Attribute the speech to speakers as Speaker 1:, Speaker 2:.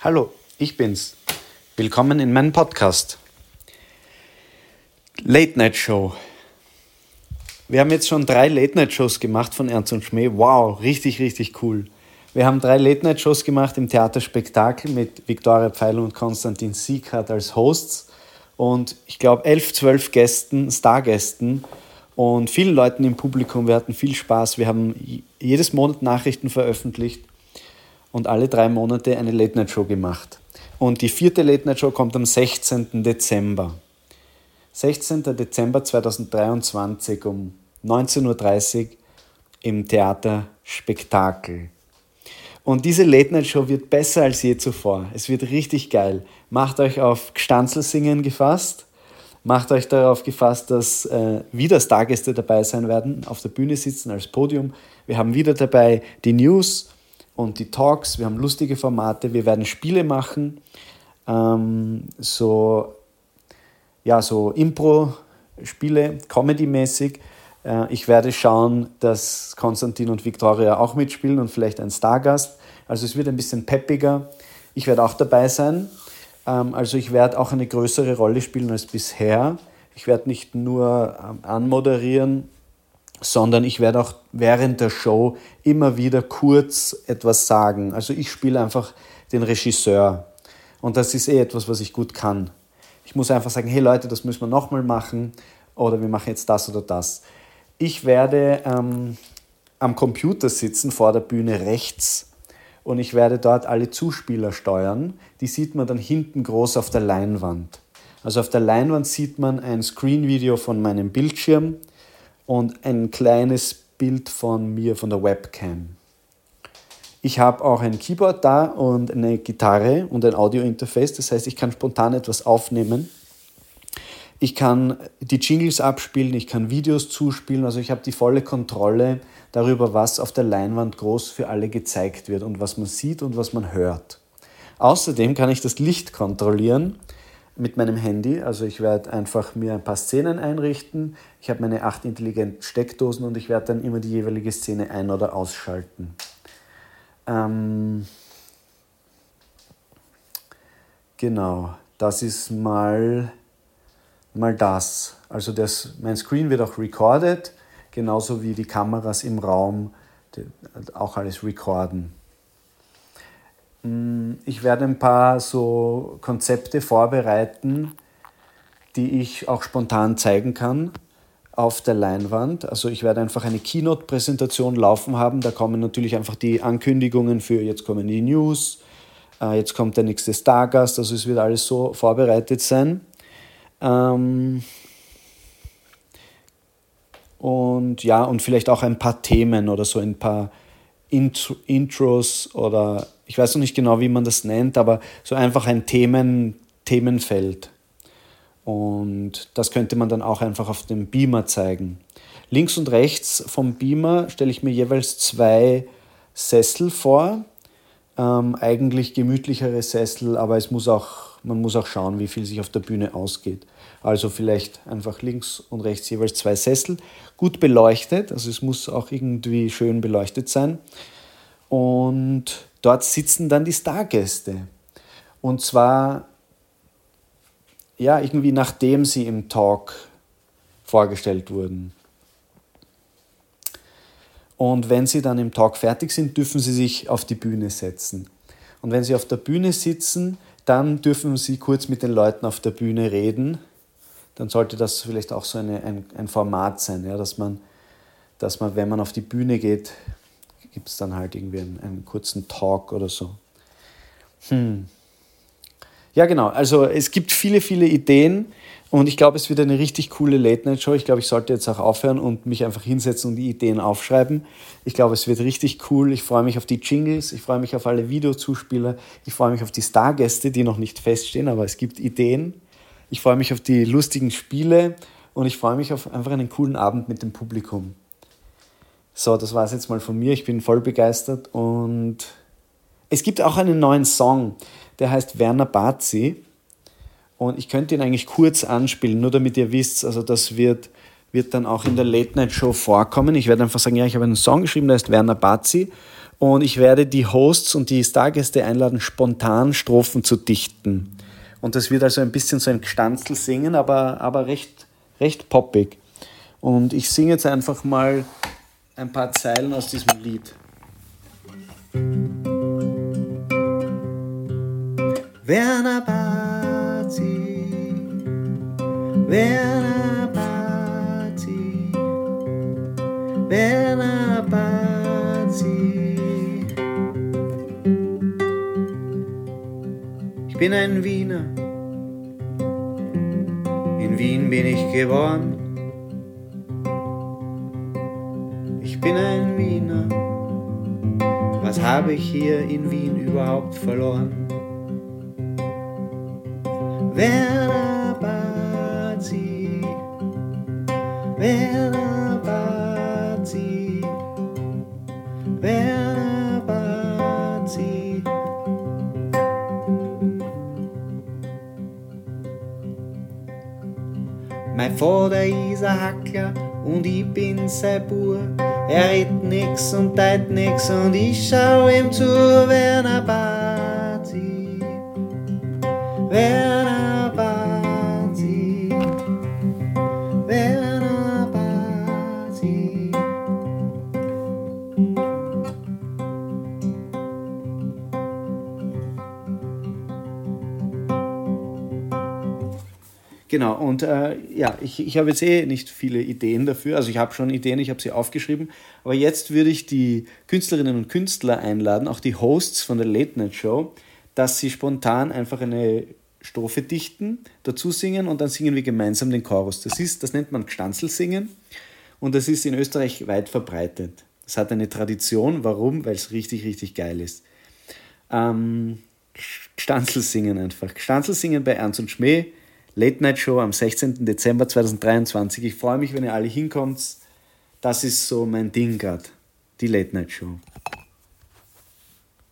Speaker 1: Hallo, ich bin's. Willkommen in meinem Podcast. Late Night Show. Wir haben jetzt schon drei Late Night Shows gemacht von Ernst und Schmäh. Wow, richtig, richtig cool. Wir haben drei Late Night Shows gemacht im Theaterspektakel mit Viktoria Pfeil und Konstantin Sieghardt als Hosts und ich glaube elf, zwölf Gästen, Stargästen und vielen Leuten im Publikum. Wir hatten viel Spaß. Wir haben jedes Monat Nachrichten veröffentlicht und alle drei Monate eine Late Night Show gemacht. Und die vierte Late Night Show kommt am 16. Dezember. 16. Dezember 2023 um 19.30 Uhr im Theater Spektakel. Und diese Late Night Show wird besser als je zuvor. Es wird richtig geil. Macht euch auf Gstanzelsingen gefasst. Macht euch darauf gefasst, dass äh, wieder Stargäste dabei sein werden, auf der Bühne sitzen als Podium. Wir haben wieder dabei die News und die Talks. Wir haben lustige Formate. Wir werden Spiele machen. Ähm, so, ja, so Impro-Spiele, Comedy-mäßig. Äh, ich werde schauen, dass Konstantin und Viktoria auch mitspielen und vielleicht ein Stargast. Also es wird ein bisschen peppiger. Ich werde auch dabei sein. Ähm, also ich werde auch eine größere Rolle spielen als bisher. Ich werde nicht nur ähm, anmoderieren, sondern ich werde auch während der Show immer wieder kurz etwas sagen. Also ich spiele einfach den Regisseur. Und das ist eh etwas, was ich gut kann. Ich muss einfach sagen, hey Leute, das müssen wir nochmal machen oder wir machen jetzt das oder das. Ich werde ähm, am Computer sitzen vor der Bühne rechts und ich werde dort alle Zuspieler steuern. Die sieht man dann hinten groß auf der Leinwand. Also auf der Leinwand sieht man ein Screen-Video von meinem Bildschirm und ein kleines Bild von mir von der Webcam. Ich habe auch ein Keyboard da und eine Gitarre und ein Audio-Interface. Das heißt, ich kann spontan etwas aufnehmen. Ich kann die Jingles abspielen, ich kann Videos zuspielen. Also ich habe die volle Kontrolle darüber, was auf der Leinwand groß für alle gezeigt wird und was man sieht und was man hört. Außerdem kann ich das Licht kontrollieren mit meinem Handy. Also ich werde einfach mir ein paar Szenen einrichten. Ich habe meine acht intelligenten Steckdosen und ich werde dann immer die jeweilige Szene ein- oder ausschalten. Ähm genau, das ist mal, mal das. Also das, mein Screen wird auch recorded genauso wie die Kameras im Raum auch alles recorden. Mm, ich werde ein paar so Konzepte vorbereiten, die ich auch spontan zeigen kann auf der Leinwand. Also ich werde einfach eine Keynote-Präsentation laufen haben. Da kommen natürlich einfach die Ankündigungen für jetzt kommen die News, äh, jetzt kommt der nächste Stargast. Also es wird alles so vorbereitet sein. Ähm, und ja, und vielleicht auch ein paar Themen oder so ein paar Intro, Intros oder ich weiß noch nicht genau, wie man das nennt, aber so einfach ein Themen, Themenfeld. Und das könnte man dann auch einfach auf dem Beamer zeigen. Links und rechts vom Beamer stelle ich mir jeweils zwei Sessel vor. Ähm, eigentlich gemütlichere Sessel, aber es muss auch, man muss auch schauen, wie viel sich auf der Bühne ausgeht. Also vielleicht einfach links und rechts jeweils zwei Sessel, gut beleuchtet, also es muss auch irgendwie schön beleuchtet sein. Und dort sitzen dann die Stargäste. Und zwar, ja, irgendwie nachdem sie im Talk vorgestellt wurden. Und wenn sie dann im Talk fertig sind, dürfen sie sich auf die Bühne setzen. Und wenn sie auf der Bühne sitzen, dann dürfen sie kurz mit den Leuten auf der Bühne reden dann sollte das vielleicht auch so eine, ein, ein Format sein, ja, dass, man, dass man, wenn man auf die Bühne geht, gibt es dann halt irgendwie einen, einen, kurzen Talk oder so. Hm. Ja, genau. Also es gibt viele, viele Ideen und ich glaube, es wird eine richtig coole Late-Night-Show. Ich glaube, ich sollte jetzt auch aufhören und mich einfach hinsetzen und die Ideen aufschreiben. Ich glaube, es wird richtig cool. Ich freue mich auf die Jingles, ich freue mich auf alle Videozuspieler, ich freue mich auf die Stargäste, die noch nicht feststehen, aber es gibt Ideen. Ich freue mich auf die lustigen Spiele und ich freue mich auf einfach einen coolen Abend mit dem Publikum. So, das war es jetzt mal von mir. Ich bin voll begeistert und es gibt auch einen neuen Song, der heißt Werner Bazi und ich könnte ihn eigentlich kurz anspielen, nur damit ihr wisst, also das wird, wird dann auch in der Late Night Show vorkommen. Ich werde einfach sagen, ja, ich habe einen Song geschrieben, der heißt Werner Bazi Und ich werde die Hosts und die Stargäste einladen, spontan Strophen zu dichten. Und das wird also ein bisschen so ein Gestanzel singen, aber, aber recht, recht poppig. Und ich singe jetzt einfach mal ein paar Zeilen aus diesem Lied. Werner Bazi, Werner Bazi, Werner Bazi. Ich bin ein Wiener, in Wien bin ich geboren. Ich bin ein Wiener, was habe ich hier in Wien überhaupt verloren? Werner Bazi, Werner Bazi, Werner Bazi. Mein Vater ist ein Hackler und ich bin sein Bur. Er redet nix und teilt nix und ich schau ihm zu, Werner Bazi, Werner Genau, und äh, ja, ich, ich habe jetzt eh nicht viele Ideen dafür. Also ich habe schon Ideen, ich habe sie aufgeschrieben. Aber jetzt würde ich die Künstlerinnen und Künstler einladen, auch die Hosts von der Late Night Show, dass sie spontan einfach eine Strophe dichten, dazu singen und dann singen wir gemeinsam den Chorus. Das, ist, das nennt man Gstanzelsingen und das ist in Österreich weit verbreitet. Das hat eine Tradition. Warum? Weil es richtig, richtig geil ist. Ähm, Gstanzelsingen einfach. Gstanzelsingen bei Ernst und Schmäh Late Night Show am 16. Dezember 2023. Ich freue mich, wenn ihr alle hinkommt. Das ist so mein Ding gerade, die Late Night Show.